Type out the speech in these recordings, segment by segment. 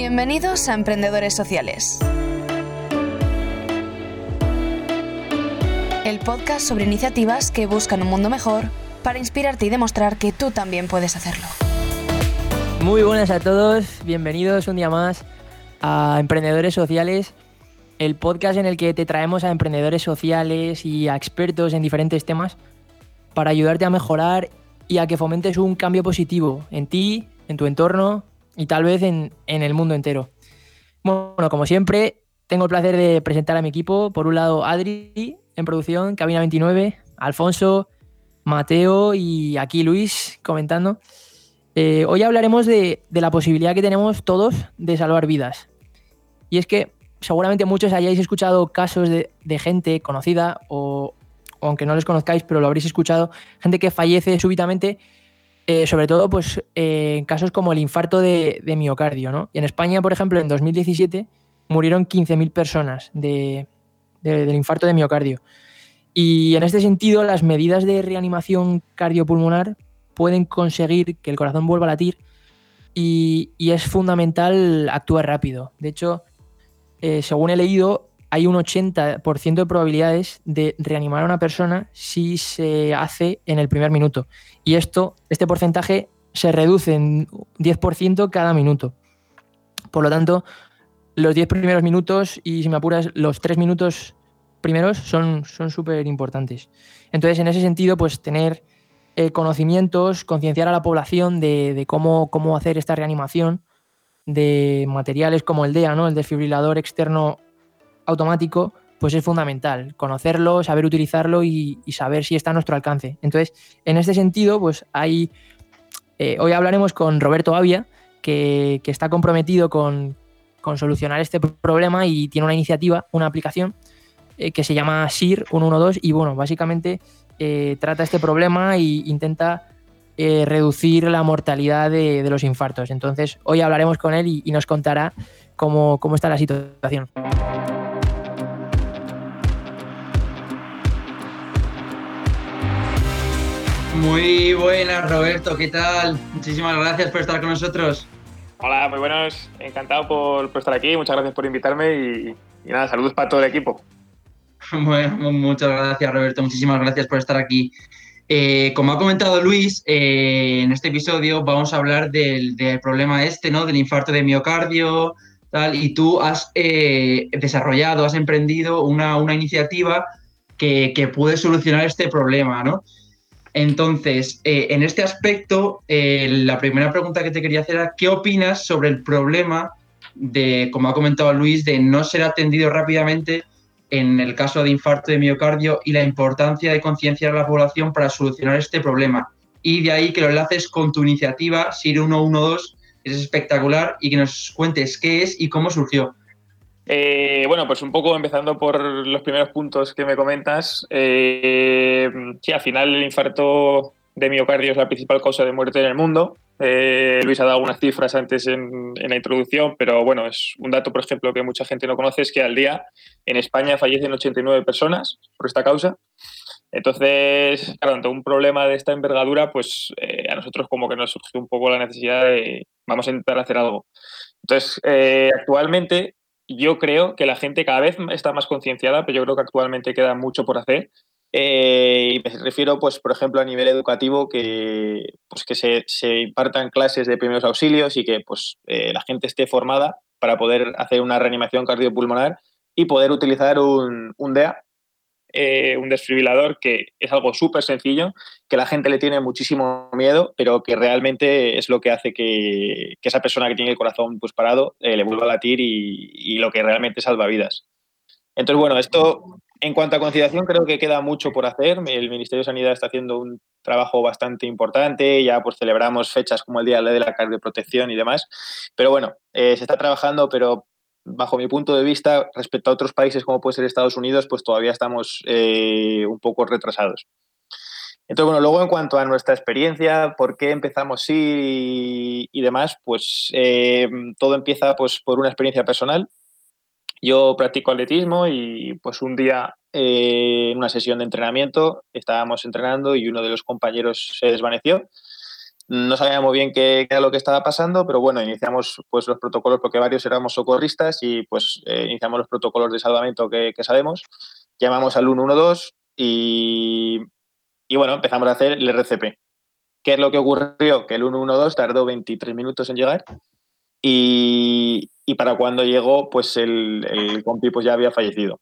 Bienvenidos a Emprendedores Sociales. El podcast sobre iniciativas que buscan un mundo mejor para inspirarte y demostrar que tú también puedes hacerlo. Muy buenas a todos, bienvenidos un día más a Emprendedores Sociales, el podcast en el que te traemos a emprendedores sociales y a expertos en diferentes temas para ayudarte a mejorar y a que fomentes un cambio positivo en ti, en tu entorno y tal vez en, el mundo entero. Bueno, como siempre, tengo el placer de presentar a mi equipo. Por un lado, Adri en producción, Cabina 29, Alfonso, Mateo y aquí Luis comentando. Eh, hoy hablaremos de, la posibilidad que tenemos todos de salvar vidas. Y es que seguramente muchos hayáis escuchado casos de, gente conocida o, aunque no les conozcáis, pero lo habréis escuchado, gente que fallece súbitamente eh, sobre todo pues, eh, en casos como el infarto de, miocardio. ¿no? Y en España, por ejemplo, en 2017 murieron 15.000 personas del infarto de miocardio. Y en este sentido, las medidas de reanimación cardiopulmonar pueden conseguir que el corazón vuelva a latir y, es fundamental actuar rápido. De hecho, eh, según he leído, hay un 80% de probabilidades de reanimar a una persona si se hace en el primer minuto. Y esto, este porcentaje se reduce en 10% cada minuto. Por lo tanto, los 10 primeros minutos y, si me apuras, los 3 minutos primeros son súper importantes. Entonces, en ese sentido, pues tener eh, conocimientos, concienciar a la población de, cómo, cómo hacer esta reanimación, de materiales como el DEA, ¿no? el desfibrilador externo automático, pues es fundamental. Conocerlo, saber utilizarlo y, saber si está a nuestro alcance. Entonces, en este sentido, pues hay. Eh, hoy hablaremos con Roberto Avia, que, está comprometido con, solucionar este problema y tiene una iniciativa, una aplicación eh, que se llama SIR 112 y bueno, básicamente eh, trata este problema e intenta reducir la mortalidad de, los infartos. Entonces, hoy hablaremos con él y, nos contará cómo, cómo está la situación. Muy buenas, Roberto, ¿qué tal? Muchísimas gracias por estar con nosotros. Hola, muy buenos, encantado por, estar aquí, muchas gracias por invitarme y, nada, saludos para todo el equipo. Bueno, muchas gracias, Roberto, muchísimas gracias por estar aquí. Eh, como ha comentado Luis, eh, en este episodio vamos a hablar del, problema este, ¿no? Del infarto de miocardio, tal, y tú has eh, desarrollado, has emprendido una, iniciativa que, que puede solucionar este problema, ¿no? Entonces, eh, en este aspecto, eh, la primera pregunta que te quería hacer era, ¿qué opinas sobre el problema de, como ha comentado Luis, de no ser atendido rápidamente en el caso de infarto de miocardio y la importancia de concienciar a la población para solucionar este problema? Y de ahí que lo enlaces con tu iniciativa, SIR 112, que es espectacular, y que nos cuentes qué es y cómo surgió. Eh, bueno, pues un poco empezando por los primeros puntos que me comentas. Eh, sí, al final el infarto de miocardio es la principal causa de muerte en el mundo. Eh, Luis ha dado algunas cifras antes en, la introducción, pero bueno, es un dato, por ejemplo, que mucha gente no conoce, es que al día en España fallecen 89 personas por esta causa. Entonces, claro, ante un problema de esta envergadura, pues a nosotros como que nos surge un poco la necesidad de, vamos a intentar hacer algo. Entonces, actualmente yo creo que la gente cada vez está más concienciada, pero yo creo que actualmente queda mucho por hacer. Eh, y me refiero, pues, por ejemplo, a nivel educativo, que, pues, que se, se impartan clases de primeros auxilios y que pues, eh, la gente esté formada para poder hacer una reanimación cardiopulmonar y poder utilizar un, un DEA eh, un desfibrilador que es algo súper sencillo, que la gente le tiene muchísimo miedo, pero que realmente es lo que hace que, esa persona que tiene el corazón pues, parado eh, le vuelva a latir y, lo que realmente salva vidas. Entonces, bueno, esto en cuanto a conciliación creo que queda mucho por hacer. El Ministerio de Sanidad está haciendo un trabajo bastante importante. Ya pues celebramos fechas como el Día de la Cardioprotección y demás. Pero bueno, eh, se está trabajando, pero bajo mi punto de vista, respecto a otros países como puede ser Estados Unidos, pues todavía estamos eh, un poco retrasados. Entonces, bueno, luego en cuanto a nuestra experiencia, por qué empezamos sí y, demás, pues eh, todo empieza pues, por una experiencia personal. Yo practico atletismo y pues un día eh, en una sesión de entrenamiento estábamos entrenando y uno de los compañeros se desvaneció No sabíamos bien qué, era lo que estaba pasando, pero bueno, iniciamos pues los protocolos porque varios éramos socorristas y pues eh, iniciamos los protocolos de salvamento que, sabemos. Llamamos al 112 y, y bueno, empezamos a hacer el RCP. ¿Qué es lo que ocurrió? Que el 112 tardó 23 minutos en llegar y, y para cuando llegó, pues el, compi pues ya había fallecido.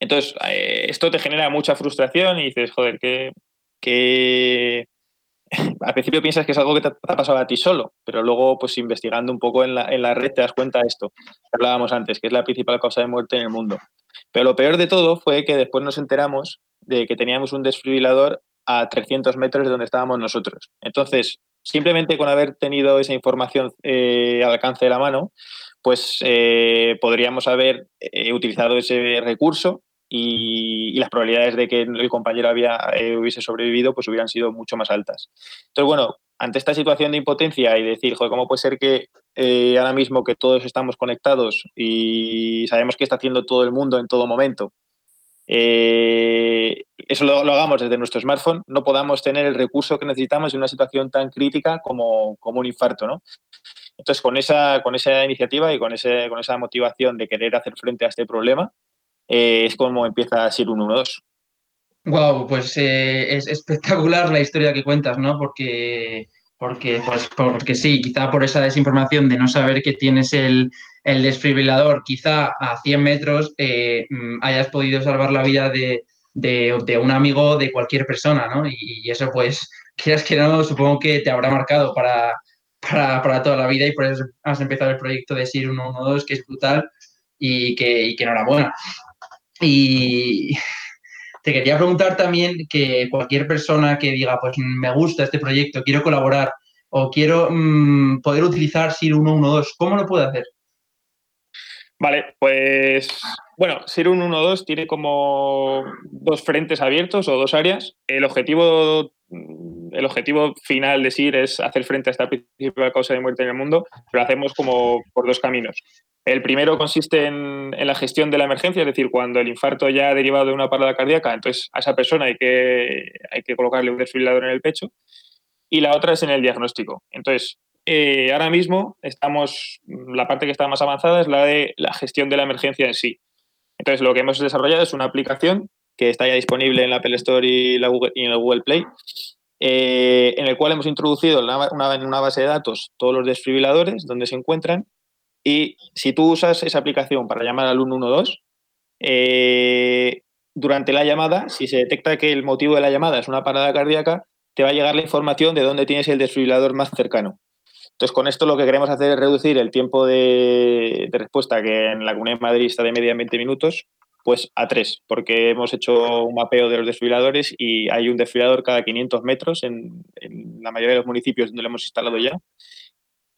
Entonces, eh, esto te genera mucha frustración y dices, joder, que, que... al principio piensas que es algo que te ha pasado a ti solo, pero luego, pues investigando un poco en la, en la red, te das cuenta de esto que hablábamos antes, que es la principal causa de muerte en el mundo. Pero lo peor de todo fue que después nos enteramos de que teníamos un desfibrilador a 300 metros de donde estábamos nosotros. Entonces, simplemente con haber tenido esa información eh, al alcance de la mano, pues eh, podríamos haber utilizado ese recurso y, las probabilidades de que el compañero había, eh, hubiese sobrevivido pues hubieran sido mucho más altas. Entonces, bueno, ante esta situación de impotencia y decir, joder, ¿cómo puede ser que eh, ahora mismo que todos estamos conectados y sabemos qué está haciendo todo el mundo en todo momento, eh, eso lo, hagamos desde nuestro smartphone, no podamos tener el recurso que necesitamos en una situación tan crítica como, como un infarto, ¿no? Entonces, con esa, con esa iniciativa y con, ese, con esa motivación de querer hacer frente a este problema, eh, es como empieza a ser un 1-2. Wow, pues eh, es espectacular la historia que cuentas, ¿no? Porque, porque, pues, porque sí, quizá por esa desinformación de no saber que tienes el, el desfibrilador, quizá a 100 metros eh, mm, hayas podido salvar la vida de, de, un amigo, de cualquier persona, ¿no? Y, eso, pues, quieras que no, supongo que te habrá marcado para, para, para, toda la vida y por eso has empezado el proyecto de SIR 112, que es brutal y que, y que enhorabuena. Y te quería preguntar también que cualquier persona que diga, pues me gusta este proyecto, quiero colaborar o quiero mm, poder utilizar SIR 112, ¿cómo lo puede hacer? Vale, pues bueno, SIR 112 tiene como dos frentes abiertos o dos áreas. El objetivo, el objetivo final de SIR es hacer frente a esta principal causa de muerte en el mundo, pero lo hacemos como por dos caminos. El primero consiste en, la gestión de la emergencia, es decir, cuando el infarto ya ha derivado de una parada cardíaca, entonces a esa persona hay que, hay que colocarle un desfibrilador en el pecho. Y la otra es en el diagnóstico. Entonces, eh, ahora mismo estamos, la parte que está más avanzada es la de la gestión de la emergencia en sí. Entonces, lo que hemos desarrollado es una aplicación que está ya disponible en la Apple Store y, en el Google Play, eh, en el cual hemos introducido en una, una, base de datos todos los desfibriladores, donde se encuentran, si tú usas esa aplicación para llamar al 112, eh, durante la llamada, si se detecta que el motivo de la llamada es una parada cardíaca, te va a llegar la información de dónde tienes el desfibrilador más cercano. Entonces, con esto lo que queremos hacer es reducir el tiempo de, respuesta, que en la Comunidad de Madrid está de media en 20 minutos, pues a 3, porque hemos hecho un mapeo de los desfibriladores y hay un desfibrilador cada 500 metros en la mayoría de los municipios donde lo hemos instalado ya.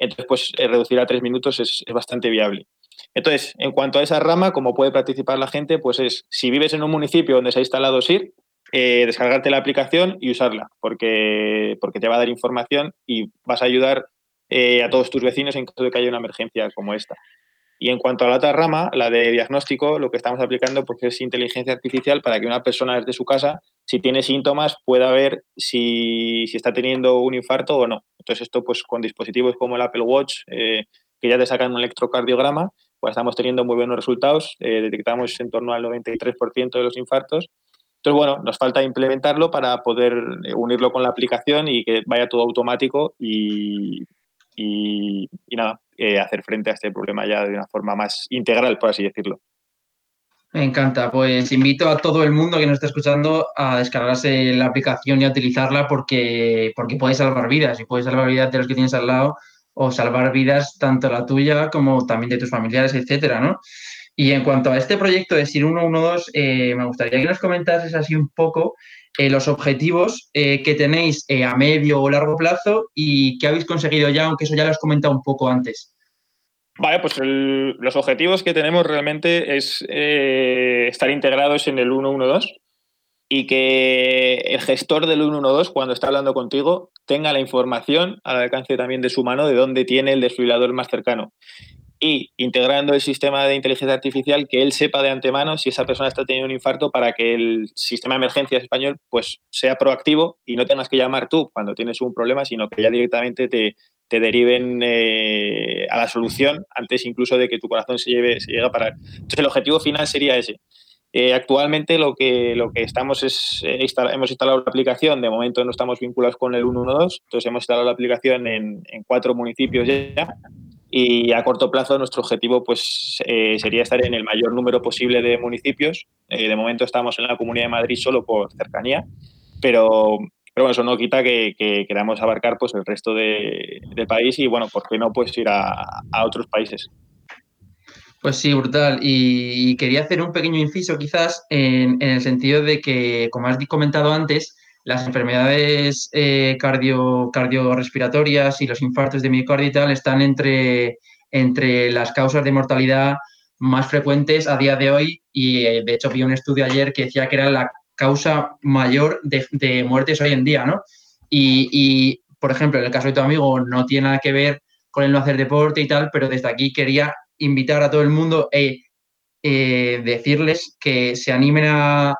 Entonces, pues eh, reducir a tres minutos es, bastante viable. Entonces, en cuanto a esa rama, como puede participar la gente, pues es, si vives en un municipio donde se ha instalado SIR, eh, descargarte la aplicación y usarla, porque, porque te va a dar información y vas a ayudar eh, a todos tus vecinos en caso de que haya una emergencia como esta. Y en cuanto a la otra rama, la de diagnóstico, lo que estamos aplicando pues, es inteligencia artificial para que una persona desde su casa, si tiene síntomas, pueda ver si, está teniendo un infarto o no. Entonces esto pues con dispositivos como el Apple Watch, eh, que ya te sacan un electrocardiograma, pues estamos teniendo muy buenos resultados. Eh, detectamos en torno al 93% de los infartos. Entonces, bueno, nos falta implementarlo para poder eh, unirlo con la aplicación y que vaya todo automático y, y, nada, eh, hacer frente a este problema ya de una forma más integral, por así decirlo. Me encanta. Pues invito a todo el mundo que nos está escuchando a descargarse la aplicación y a utilizarla porque, porque puede salvar vidas y puede salvar vidas de los que tienes al lado o salvar vidas tanto la tuya como también de tus familiares, etcétera, ¿no? Y en cuanto a este proyecto de SIR 112, eh, me gustaría que nos comentases así un poco eh, los objetivos eh, que tenéis eh, a medio o largo plazo y qué habéis conseguido ya, aunque eso ya lo has comentado un poco antes. Vale, pues los objetivos que tenemos realmente es estar integrados en el 112 y que el gestor del 112, cuando está hablando contigo, tenga la información al alcance también de su mano de dónde tiene el desfibrilador más cercano. Y integrando el sistema de inteligencia artificial que él sepa de antemano si esa persona está teniendo un infarto para que el sistema de emergencias español pues sea proactivo y no tengas que llamar tú cuando tienes un problema, sino que ya directamente te, te deriven eh, a la solución antes incluso de que tu corazón se, lleve, se llegue a parar. Entonces el objetivo final sería ese. Eh, actualmente lo que, lo que estamos es, eh, hemos instalado la aplicación, de momento no estamos vinculados con el 112, entonces hemos instalado la aplicación en, en cuatro municipios ya y a corto plazo nuestro objetivo pues eh, sería estar en el mayor número posible de municipios. Eh, de momento estamos en la Comunidad de Madrid solo por cercanía, pero, pero bueno, eso no quita que, queramos abarcar pues el resto de, del país y bueno, ¿por qué no pues ir a, a otros países? Pues sí, brutal. Y, quería hacer un pequeño inciso quizás en, en el sentido de que, como has comentado antes, las enfermedades eh, cardio, cardiorrespiratorias y los infartos de miocardio y están entre, entre las causas de mortalidad más frecuentes a día de hoy y eh, de hecho vi un estudio ayer que decía que era la causa mayor de, muertes hoy en día, ¿no? Y, por ejemplo, en el caso de tu amigo no tiene nada que ver con el no hacer deporte y tal, pero desde aquí quería invitar a todo el mundo e decirles que se animen a,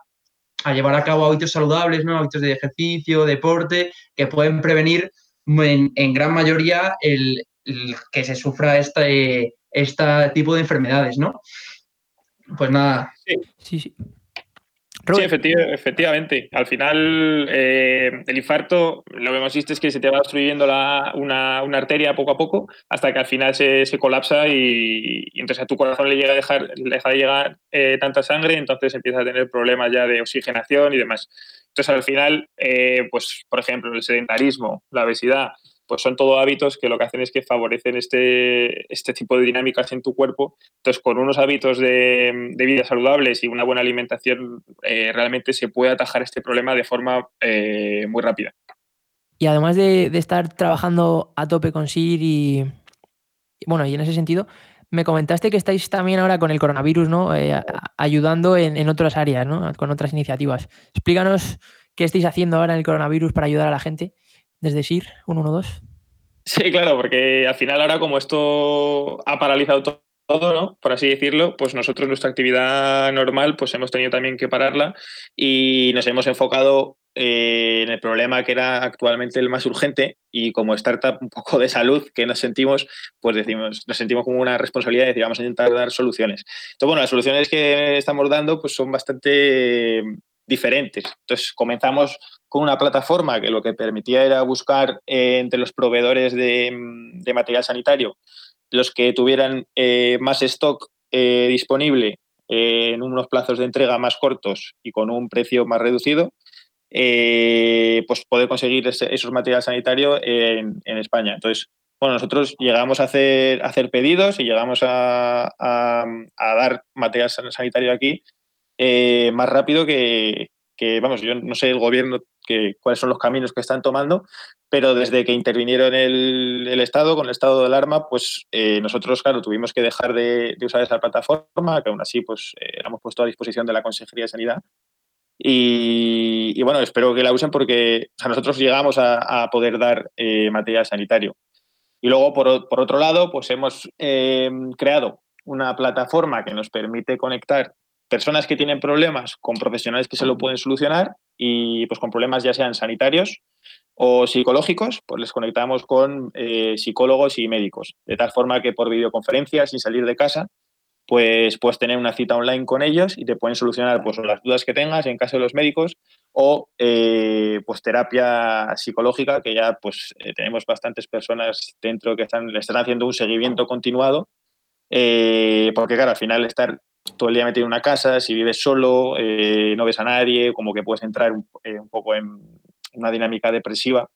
a llevar a cabo hábitos saludables, ¿no? hábitos de ejercicio, deporte, que pueden prevenir en, gran mayoría el, que se sufra este, este tipo de enfermedades, ¿no? Pues nada. Sí, sí. Sí, efectivamente. Al final, eh, el infarto, lo que hemos visto es que se te va destruyendo una, arteria poco a poco hasta que al final se, colapsa y, entonces a tu corazón le llega a dejar, deja de llegar eh, tanta sangre, entonces empieza a tener problemas ya de oxigenación y demás. Entonces, al final, eh, pues, por ejemplo, el sedentarismo, la obesidad, pues son todo hábitos que lo que hacen es que favorecen este, este tipo de dinámicas en tu cuerpo. Entonces, con unos hábitos de, vida saludables y una buena alimentación, eh, realmente se puede atajar este problema de forma eh, muy rápida. Y además de, estar trabajando a tope con SIR y, bueno, y en ese sentido, me comentaste que estáis también ahora con el coronavirus, ¿no? Eh, ayudando en, en, otras áreas, ¿no? Con otras iniciativas. Explícanos qué estáis haciendo ahora en el coronavirus para ayudar a la gente desde SIR 112? Sí, claro, porque al final ahora como esto ha paralizado todo, ¿no? por así decirlo, pues nosotros nuestra actividad normal pues hemos tenido también que pararla y nos hemos enfocado eh, en el problema que era actualmente el más urgente y como startup un poco de salud que nos sentimos, pues decimos, nos sentimos como una responsabilidad de decir, vamos a intentar dar soluciones. Entonces, bueno, las soluciones que estamos dando pues son bastante diferentes. Entonces comenzamos con una plataforma que lo que permitía era buscar eh, entre los proveedores de, material sanitario los que tuvieran eh, más stock eh, disponible en unos plazos de entrega más cortos y con un precio más reducido, pues poder conseguir esos materiales sanitarios en, España. Entonces, bueno, nosotros llegamos a hacer, hacer pedidos y llegamos a, a dar material sanitario aquí más rápido que, vamos, yo no sé el gobierno que, cuáles son los caminos que están tomando, pero desde que intervinieron el, el Estado, con el estado de alarma, pues eh, nosotros, claro, tuvimos que dejar de, usar esa plataforma, que aún así, pues eh, la hemos puesto a disposición de la Consejería de Sanidad. Y, bueno, espero que la usen porque nosotros llegamos a, poder dar eh, material sanitario. Y luego, por, por otro lado, pues hemos creado una plataforma que nos permite conectar personas que tienen problemas con profesionales que se lo pueden solucionar y pues con problemas ya sean sanitarios o psicológicos, pues les conectamos con eh, psicólogos y médicos, de tal forma que por videoconferencia, sin salir de casa, pues puedes tener una cita online con ellos y te pueden solucionar pues, las dudas que tengas en caso de los médicos o eh, pues terapia psicológica, que ya pues eh, tenemos bastantes personas dentro que están, le están haciendo un seguimiento continuado, porque claro, al final estar todo el día metido en una casa, si vives solo, eh, no ves a nadie, como que puedes entrar un, eh, poco en una dinámica depresiva.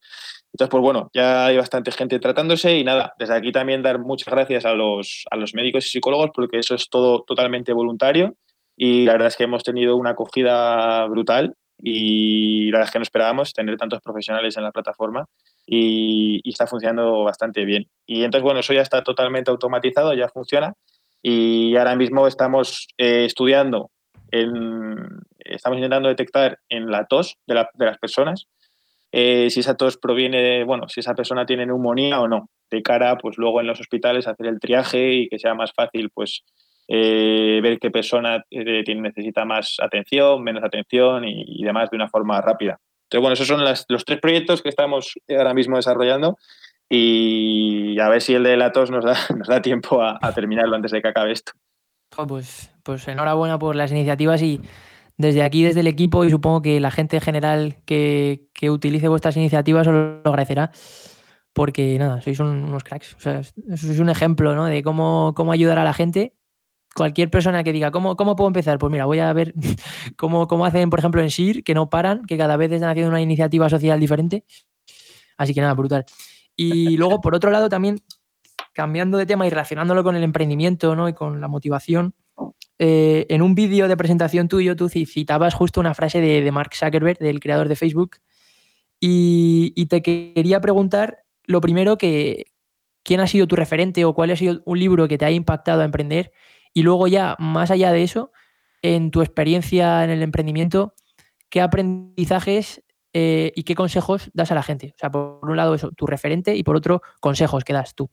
Entonces, pues bueno, ya hay bastante gente tratándose y nada, desde aquí también dar muchas gracias a los, a los médicos y psicólogos porque eso es todo totalmente voluntario y la verdad es que hemos tenido una acogida brutal y la verdad es que no esperábamos tener tantos profesionales en la plataforma y, y está funcionando bastante bien. Y entonces, bueno, eso ya está totalmente automatizado, ya funciona y ahora mismo estamos eh, estudiando, estamos intentando detectar en la tos de, las personas eh, si esa tos proviene, bueno, si esa persona tiene neumonía o no, de cara, pues luego en los hospitales hacer el triaje y que sea más fácil, pues eh, ver qué persona eh, necesita más atención, menos atención y, demás de una forma rápida. Entonces, bueno, esos son los tres proyectos que estamos ahora mismo desarrollando y a ver si el de la tos nos da, nos da tiempo a, terminarlo antes de que acabe esto. Pues, pues enhorabuena por las iniciativas y desde aquí, desde el equipo y supongo que la gente en general que, que utilice vuestras iniciativas os lo agradecerá porque nada, sois unos cracks. O sea, sois un ejemplo ¿no? de cómo, cómo ayudar a la gente cualquier persona que diga, ¿cómo, ¿cómo puedo empezar? Pues mira, voy a ver cómo, cómo hacen, por ejemplo, en SIR, que no paran, que cada vez están haciendo una iniciativa social diferente. Así que nada, brutal. Y luego, por otro lado, también cambiando de tema y relacionándolo con el emprendimiento ¿no? y con la motivación, eh, en un vídeo de presentación tuyo tú citabas justo una frase de, Mark Zuckerberg, del creador de Facebook, y, y, te quería preguntar lo primero que quién ha sido tu referente o cuál ha sido un libro que te ha impactado a emprender y luego ya, más allá de eso, en tu experiencia en el emprendimiento, ¿qué aprendizajes eh, y qué consejos das a la gente? O sea, por un lado eso, tu referente y por otro, consejos que das tú.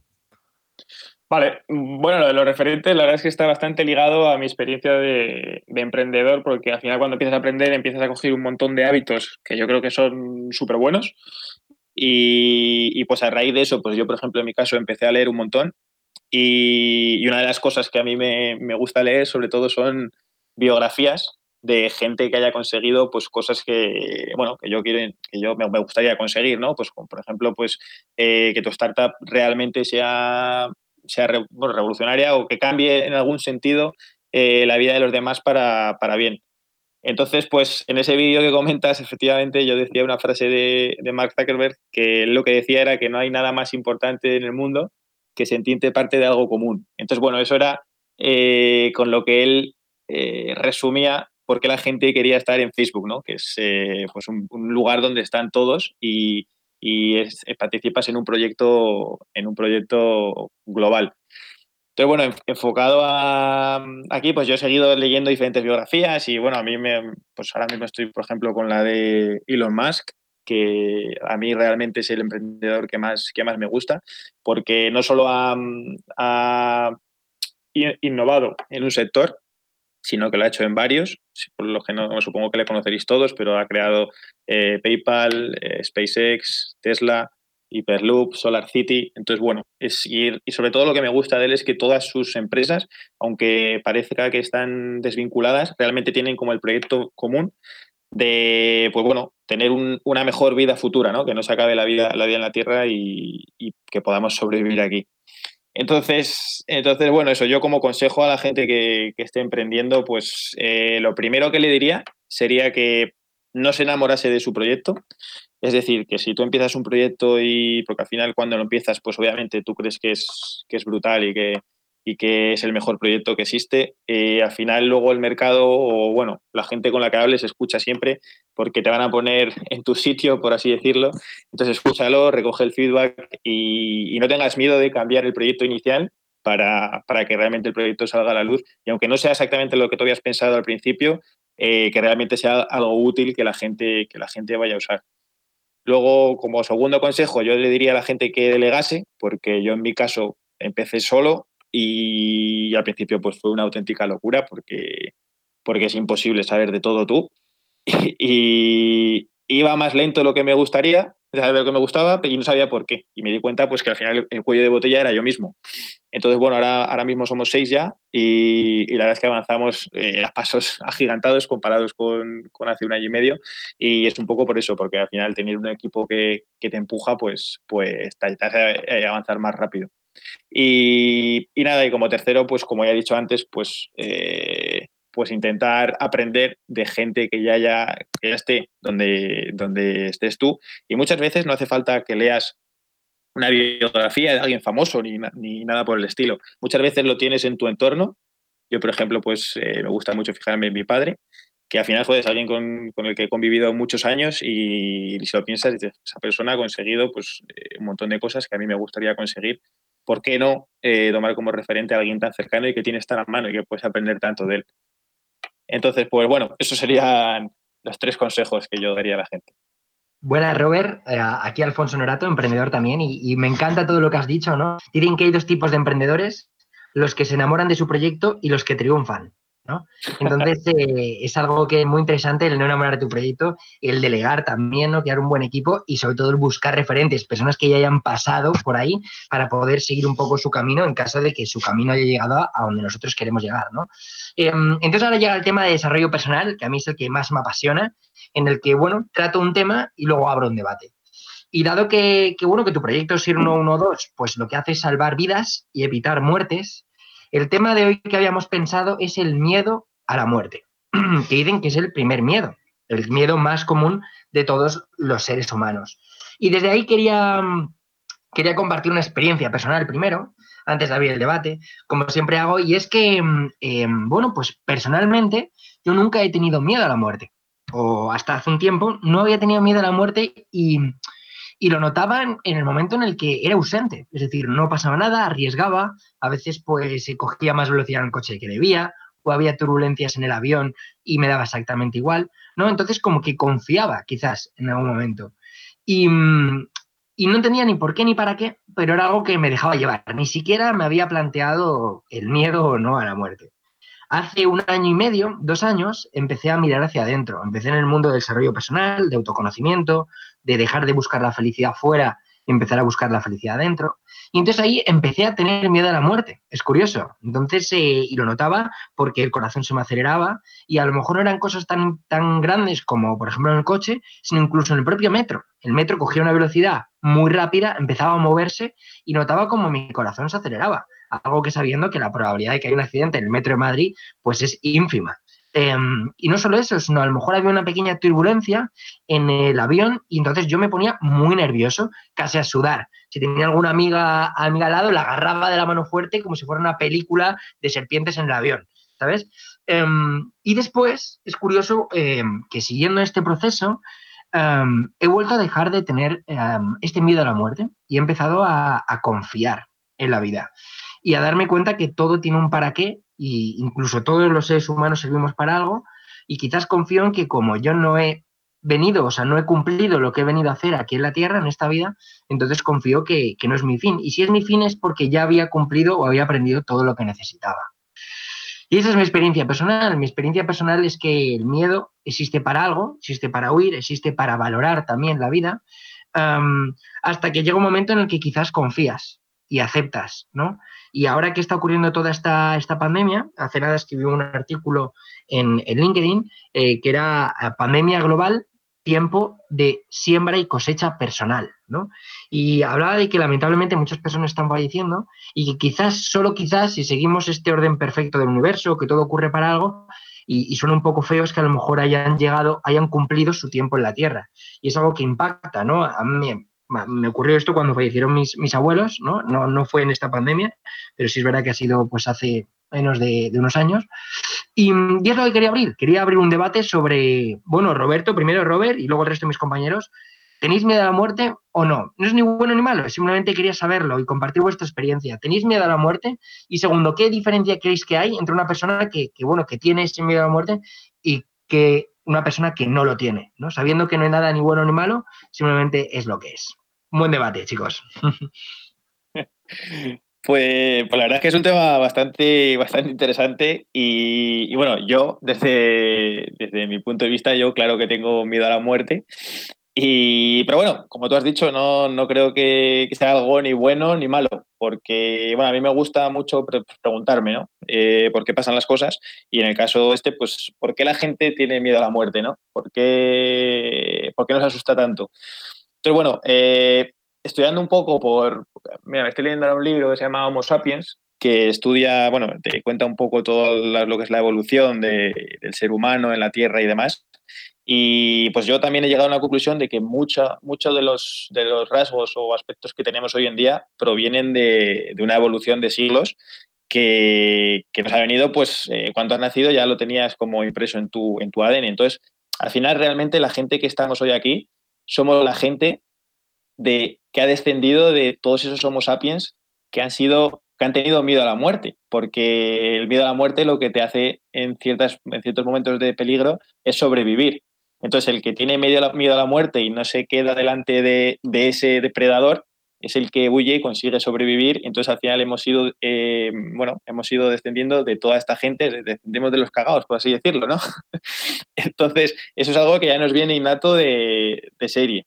Vale, bueno, lo de los referentes, la verdad es que está bastante ligado a mi experiencia de, emprendedor, porque al final cuando empiezas a aprender empiezas a coger un montón de hábitos que yo creo que son súper buenos. Y, y, pues a raíz de eso, pues yo, por ejemplo, en mi caso empecé a leer un montón y, una de las cosas que a mí me, gusta leer, sobre todo, son biografías de gente que haya conseguido pues cosas que bueno que yo quiero que yo me, gustaría conseguir no pues por ejemplo pues eh, que tu startup realmente sea sea revolucionaria o que cambie en algún sentido eh, la vida de los demás para, bien entonces pues en ese vídeo que comentas efectivamente yo decía una frase de, de Mark Zuckerberg que lo que decía era que no hay nada más importante en el mundo que se entiende parte de algo común. Entonces, bueno, eso era eh, con lo que él resumía por qué la gente quería estar en Facebook, ¿no? Que es eh, pues un, lugar donde están todos y, participas en un proyecto, en un proyecto global. Entonces, bueno, enfocado a, aquí, pues yo he seguido leyendo diferentes biografías y bueno, a mí me, pues ahora mismo estoy, por ejemplo, con la de Elon Musk, que a mí realmente es el emprendedor que más, que más me gusta, porque no solo ha, innovado en un sector, sino que lo ha hecho en varios, por lo que no supongo que le conoceréis todos, pero ha creado eh, PayPal, eh, SpaceX, Tesla, Hyperloop, Solar City. Entonces, bueno, es ir, y sobre todo lo que me gusta de él es que todas sus empresas, aunque parezca que están desvinculadas, realmente tienen como el proyecto común de, pues bueno, tener una mejor vida futura, ¿no? Que no se acabe la vida, la vida en la Tierra y, que podamos sobrevivir aquí. Entonces, entonces, bueno, eso yo como consejo a la gente que, esté emprendiendo, pues eh, lo primero que le diría sería que no se enamorase de su proyecto. Es decir, que si tú empiezas un proyecto y, porque al final cuando lo empiezas, pues obviamente tú crees que es, que es brutal y que, y que es el mejor proyecto que existe. Eh, al final luego el mercado o bueno, la gente con la que hables escucha siempre porque te van a poner en tu sitio, por así decirlo. Entonces escúchalo, recoge el feedback y, no tengas miedo de cambiar el proyecto inicial para, que realmente el proyecto salga a la luz. Y aunque no sea exactamente lo que tú habías pensado al principio, eh, que realmente sea algo útil que la, gente, que la gente vaya a usar. Luego, como segundo consejo, yo le diría a la gente que delegase, porque yo en mi caso empecé solo, y al principio pues fue una auténtica locura porque, porque es imposible saber de todo tú. Y, iba más lento de lo que me gustaría, de lo que me gustaba, y no sabía por qué. Y me di cuenta pues que al final el cuello de botella era yo mismo. Entonces, bueno, ahora, ahora mismo somos seis ya y, la verdad es que avanzamos eh, a pasos agigantados comparados con, con, hace un año y medio. Y es un poco por eso, porque al final tener un equipo que, que te empuja, pues, pues te hace avanzar más rápido. Y, nada, y como tercero, pues como ya he dicho antes, pues, eh, pues intentar aprender de gente que ya, ya, esté donde, donde estés tú. Y muchas veces no hace falta que leas una biografía de alguien famoso ni, ni nada por el estilo. Muchas veces lo tienes en tu entorno. Yo, por ejemplo, pues eh, me gusta mucho fijarme en mi padre, que al final es alguien con, con, el que he convivido muchos años y, si lo piensas, esa persona ha conseguido pues, eh, un montón de cosas que a mí me gustaría conseguir ¿por qué no eh, tomar como referente a alguien tan cercano y que tienes tan a mano y que puedes aprender tanto de él? Entonces, pues bueno, esos serían los tres consejos que yo daría a la gente. Buenas, Robert. Eh, aquí Alfonso Norato, emprendedor también, y, me encanta todo lo que has dicho, ¿no? Dicen que hay dos tipos de emprendedores, los que se enamoran de su proyecto y los que triunfan. ¿No? Entonces, eh, es algo que es muy interesante el no enamorar de tu proyecto, el delegar también, ¿no? Crear un buen equipo y sobre todo el buscar referentes, personas que ya hayan pasado por ahí para poder seguir un poco su camino en caso de que su camino haya llegado a, donde nosotros queremos llegar, ¿no? Em, entonces ahora llega el tema de desarrollo personal, que a mí es el que más me apasiona, en el que, bueno, trato un tema y luego abro un debate. Y dado que, que bueno, que tu proyecto es ir 112, pues lo que hace es salvar vidas y evitar muertes, el tema de hoy que habíamos pensado es el miedo a la muerte, que dicen que es el primer miedo, el miedo más común de todos los seres humanos. Y desde ahí quería, quería compartir una experiencia personal primero, antes de abrir el debate, como siempre hago, y es que, em, bueno, pues personalmente yo nunca he tenido miedo a la muerte, o hasta hace un tiempo no había tenido miedo a la muerte y y lo notaba en, el momento en el que era ausente, es decir, no pasaba nada, arriesgaba, a veces pues se cogía más velocidad en el coche que debía, o había turbulencias en el avión y me daba exactamente igual, ¿no? Entonces como que confiaba quizás en algún momento. Y, mm, y no entendía ni por qué ni para qué, pero era algo que me dejaba llevar. Ni siquiera me había planteado el miedo o no a la muerte. Hace un año y medio, dos años, empecé a mirar hacia adentro. Empecé en el mundo del desarrollo personal, de autoconocimiento, de dejar de buscar la felicidad fuera y empezar a buscar la felicidad adentro. Y entonces ahí empecé a tener miedo a la muerte. Es curioso. Entonces, eh, y lo notaba porque el corazón se me aceleraba y a lo mejor no eran cosas tan, tan grandes como, por ejemplo, en el coche, sino incluso en el propio metro. El metro cogía una velocidad muy rápida, empezaba a moverse y notaba como mi corazón se aceleraba algo que sabiendo que la probabilidad de que haya un accidente en el metro de Madrid pues es ínfima. Em, y no solo eso, sino a lo mejor había una pequeña turbulencia en el avión y entonces yo me ponía muy nervioso, casi a sudar. Si tenía alguna amiga, amiga al lado, la agarraba de la mano fuerte como si fuera una película de serpientes en el avión, ¿sabes? Em, y después es curioso em, que siguiendo este proceso he vuelto a dejar de tener este miedo a la muerte y he empezado a confiar en la vida y a darme cuenta que todo tiene un para qué y incluso todos los seres humanos servimos para algo y quizás confío en que como yo no he venido, o sea, no he cumplido lo que he venido a hacer aquí en la Tierra, en esta vida, entonces confío que, no es mi fin. Y si es mi fin es porque ya había cumplido o había aprendido todo lo que necesitaba. Y esa es mi experiencia personal. Mi experiencia personal es que el miedo existe para algo, existe para huir, existe para valorar también la vida, hasta que llega un momento en el que quizás confías y aceptas, ¿no? Y ahora que está ocurriendo toda esta, esta pandemia, hace nada escribí un artículo en, LinkedIn eh, que era eh, Pandemia Global, tiempo de siembra y cosecha personal, ¿no? Y hablaba de que lamentablemente muchas personas están falleciendo y que quizás, solo quizás, si seguimos este orden perfecto del universo, que todo ocurre para algo, y, y, un poco feos que a lo mejor hayan llegado, hayan cumplido su tiempo en la Tierra. Y es algo que impacta, ¿no? A mí, me ocurrió esto cuando fallecieron mis, mis abuelos, ¿no? ¿no? No fue en esta pandemia, pero sí es verdad que ha sido pues hace menos de, unos años. Y, y, es lo que quería abrir. Quería abrir un debate sobre, bueno, Roberto, primero Robert y luego el resto de mis compañeros. ¿Tenéis miedo a la muerte o no? No es ni bueno ni malo, simplemente quería saberlo y compartir vuestra experiencia. ¿Tenéis miedo a la muerte? Y segundo, ¿qué diferencia creéis que hay entre una persona que, que bueno, que tiene ese miedo a la muerte y que una persona que no lo tiene, ¿no? Sabiendo que no hay nada ni bueno ni malo, simplemente es lo que es buen debate, chicos. Pues, pues, la verdad es que es un tema bastante, bastante interesante y, bueno, yo desde, desde mi punto de vista, yo claro que tengo miedo a la muerte. Y, pero bueno, como tú has dicho, no, no creo que, sea algo ni bueno ni malo, porque bueno, a mí me gusta mucho preguntarme, ¿no? Eh, ¿Por qué pasan las cosas? Y en el caso este, pues, ¿por qué la gente tiene miedo a la muerte, ¿no? ¿Por qué, por qué nos asusta tanto? Entonces, bueno, eh, estudiando un poco por. Mira, me estoy leyendo ahora un libro que se llama Homo Sapiens, que estudia, bueno, te cuenta un poco todo lo que es la evolución del ser humano en la Tierra y demás. Y pues yo también he llegado a la conclusión de que muchos de, los, rasgos o aspectos que tenemos hoy en día provienen de, una evolución de siglos que, que, nos ha venido, pues eh, cuando has nacido ya lo tenías como impreso en tu, en tu ADN. Entonces, al final realmente la gente que estamos hoy aquí somos la gente de, que ha descendido de todos esos Homo sapiens que han sido que han tenido miedo a la muerte, porque el miedo a la muerte lo que te hace en, ciertas, en ciertos momentos de peligro es sobrevivir. Entonces, el que tiene miedo a la muerte y no se queda delante de, ese depredador es el que huye y consigue sobrevivir. Entonces, al final hemos ido, eh, bueno, hemos ido descendiendo de toda esta gente, descendemos de los cagados, por así decirlo, ¿no? Entonces, eso es algo que ya nos viene innato de, serie.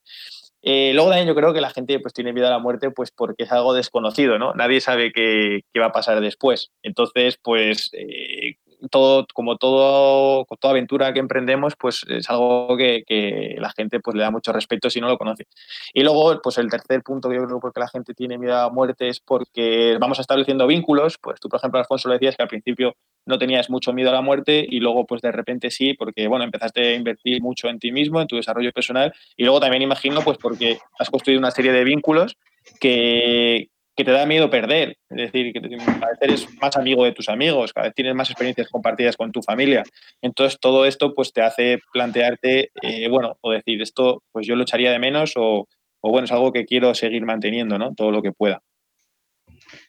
Eh, luego también yo creo que la gente pues, tiene miedo a la muerte pues, porque es algo desconocido, ¿no? Nadie sabe qué, qué va a pasar después. Entonces, pues eh, todo, como todo, toda aventura que emprendemos, pues es algo que, la gente pues, le da mucho respeto si no lo conoce. Y luego, pues el tercer punto que yo creo que la gente tiene miedo a muerte es porque vamos estableciendo vínculos. Pues tú, por ejemplo, Alfonso, lo decías que al principio no tenías mucho miedo a la muerte y luego, pues de repente sí, porque, bueno, empezaste a invertir mucho en ti mismo, en tu desarrollo personal. Y luego también imagino, pues porque has construido una serie de vínculos que, que te da miedo perder. Es decir, que cada vez eres más amigo de tus amigos, cada vez tienes más experiencias compartidas con tu familia. Entonces, todo esto pues te hace plantearte, eh, bueno, o decir, esto pues yo lo echaría de menos o, bueno, es algo que quiero seguir manteniendo, ¿no? Todo lo que pueda.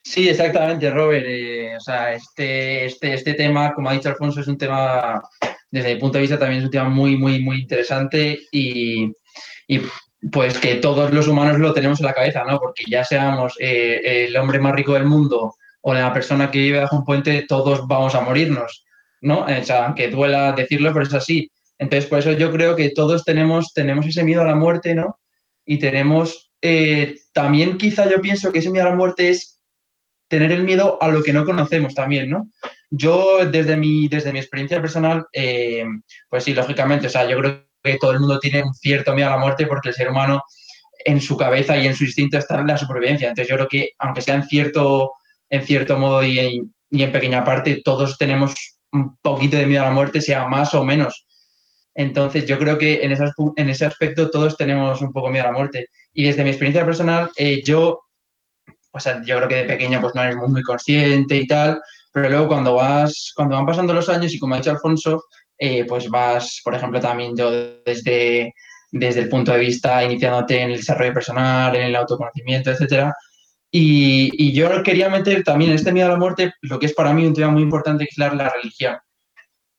Sí, exactamente, Robert. Eh, o sea, este, este, este tema, como ha dicho Alfonso, es un tema, desde mi punto de vista, también es un tema muy, muy, muy interesante y, y pues que todos los humanos lo tenemos en la cabeza, ¿no? Porque ya seamos eh, el hombre más rico del mundo o la persona que vive bajo un puente, todos vamos a morirnos, ¿no? O sea, aunque duela decirlo, pero es así. Entonces, por eso yo creo que todos tenemos, tenemos ese miedo a la muerte, ¿no? Y tenemos, eh, también quizá yo pienso que ese miedo a la muerte es tener el miedo a lo que no conocemos también, ¿no? Yo, desde mi, desde mi experiencia personal, eh, pues sí, lógicamente, o sea, yo creo que todo el mundo tiene un cierto miedo a la muerte porque el ser humano en su cabeza y en su instinto está la supervivencia. Entonces yo creo que aunque sea en cierto, en cierto modo y en, pequeña parte, todos tenemos un poquito de miedo a la muerte, sea más o menos. Entonces yo creo que en ese, en ese aspecto todos tenemos un poco miedo a la muerte. Y desde mi experiencia personal, eh, yo, o sea, yo creo que de pequeña pues no eres muy, muy consciente y tal, pero luego cuando vas, cuando van pasando los años y como ha dicho Alfonso, eh, pues vas, por ejemplo, también yo desde, desde el punto de vista iniciándote en el desarrollo personal, en el autoconocimiento, etcétera. Y, y, yo quería meter también en este miedo a la muerte lo que es para mí un tema muy importante, que es la, la religión.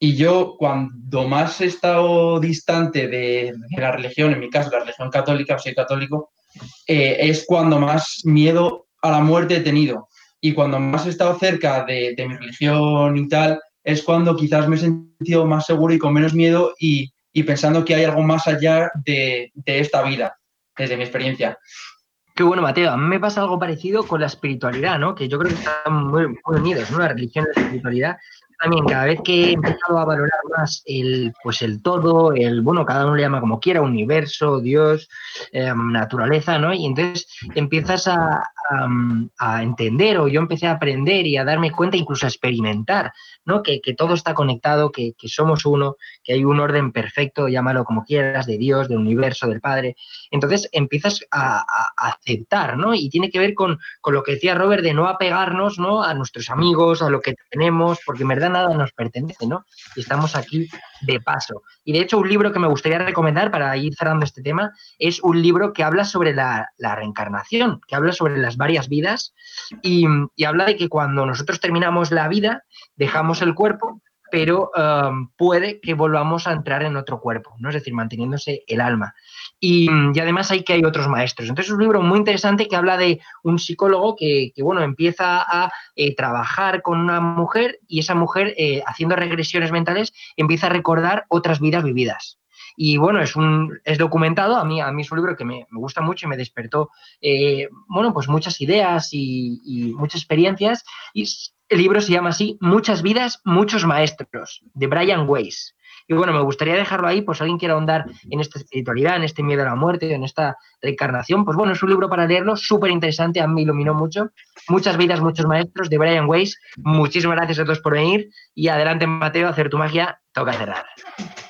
Y yo, cuando más he estado distante de, la religión, en mi caso, la religión católica, soy católico, eh, es cuando más miedo a la muerte he tenido. Y cuando más he estado cerca de, de mi religión y tal, es cuando quizás me he sentido más seguro y con menos miedo y, pensando que hay algo más allá de, esta vida, desde mi experiencia. Qué bueno, Mateo. A mí me pasa algo parecido con la espiritualidad, ¿no? Que yo creo que están muy, unidos, ¿no? La religión y la espiritualidad también cada vez que he empezado a valorar más el, pues el todo, el, bueno, cada uno le llama como quiera, universo, Dios, em, naturaleza, ¿no? Y entonces empiezas a, a, entender, o yo empecé a aprender y a darme cuenta, incluso a experimentar, ¿no? Que, que todo está conectado, que, que, somos uno, que hay un orden perfecto, llámalo como quieras, de Dios, del universo, del Padre. Entonces empiezas a, aceptar, ¿no? Y tiene que ver con, con, lo que decía Robert de no apegarnos, ¿no? A nuestros amigos, a lo que tenemos, porque en verdad nada nos pertenece, ¿no? Y estamos aquí de paso. Y de hecho, un libro que me gustaría recomendar para ir cerrando este tema es un libro que habla sobre la, reencarnación, que habla sobre las varias vidas y, y, habla de que cuando nosotros terminamos la vida, dejamos el cuerpo, pero um, puede que volvamos a entrar en otro cuerpo, ¿no? Es decir, manteniéndose el alma. Y, además hay que hay otros maestros. Entonces es un libro muy interesante que habla de un psicólogo que, bueno, empieza a eh, trabajar con una mujer y esa mujer, eh, haciendo regresiones mentales, empieza a recordar otras vidas vividas. Y bueno, es, un, es documentado, a mí, a mí es un libro que me, gusta mucho y me despertó, eh, bueno, pues muchas ideas y, y muchas experiencias. Y el libro se llama así, Muchas vidas, muchos maestros, de Brian Weiss. Y bueno, me gustaría dejarlo ahí, pues alguien quiere ahondar en esta espiritualidad, en este miedo a la muerte, en esta reencarnación, pues bueno, es un libro para leerlo, súper interesante, a mí iluminó mucho. Muchas vidas, muchos maestros, de Brian Weiss. Muchísimas gracias a todos por venir y adelante, Mateo, hacer tu magia, toca cerrar.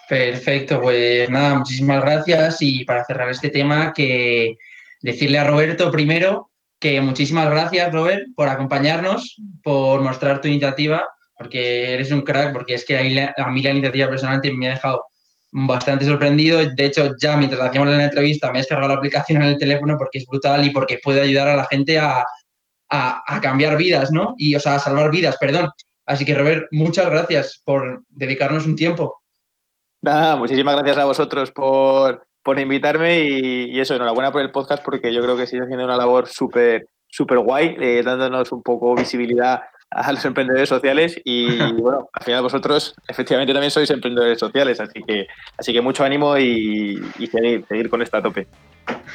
Perfecto, pues nada, muchísimas gracias y para cerrar este tema, que decirle a Roberto primero que muchísimas gracias, Robert, por acompañarnos, por mostrar tu iniciativa, porque eres un crack, porque es que a mí la iniciativa personalmente me ha dejado bastante sorprendido. De hecho, ya mientras hacíamos la entrevista me he descargado la aplicación en el teléfono porque es brutal y porque puede ayudar a la gente a, a, cambiar vidas, ¿no? Y, o sea, a salvar vidas, perdón. Así que, Robert, muchas gracias por dedicarnos un tiempo. Nada, muchísimas gracias a vosotros por, por invitarme y, eso, enhorabuena por el podcast porque yo creo que sigue haciendo una labor súper súper guay, eh, dándonos un poco visibilidad a los emprendedores sociales y bueno, al final vosotros efectivamente también sois emprendedores sociales, así que así que mucho ánimo y, seguir, seguir con esta tope.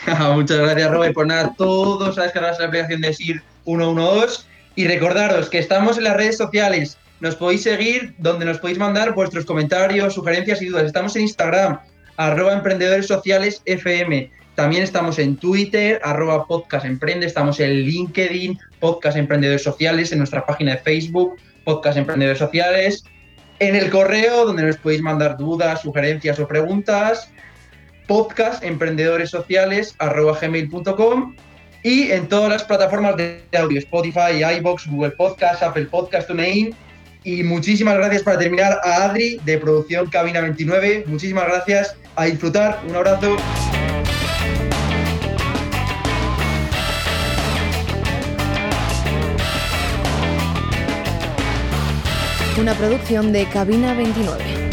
Muchas gracias, Robert. Por nada, todos a descargar la aplicación de SIR 112 y recordaros que estamos en las redes sociales. Nos podéis seguir donde nos podéis mandar vuestros comentarios, sugerencias y dudas. Estamos en Instagram, arroba emprendedores sociales FM. También estamos en Twitter, arroba podcast emprende. Estamos en LinkedIn, podcast emprendedores sociales. En nuestra página de Facebook, podcast emprendedores sociales. En el correo, donde nos podéis mandar dudas, sugerencias o preguntas podcast emprendedores sociales gmail.com y en todas las plataformas de audio, Spotify, iBox, Google Podcast, Apple Podcast, TuneIn. Y muchísimas gracias para terminar a Adri de Producción Cabina 29. Muchísimas gracias. A disfrutar. Un abrazo. Una producción de Cabina 29.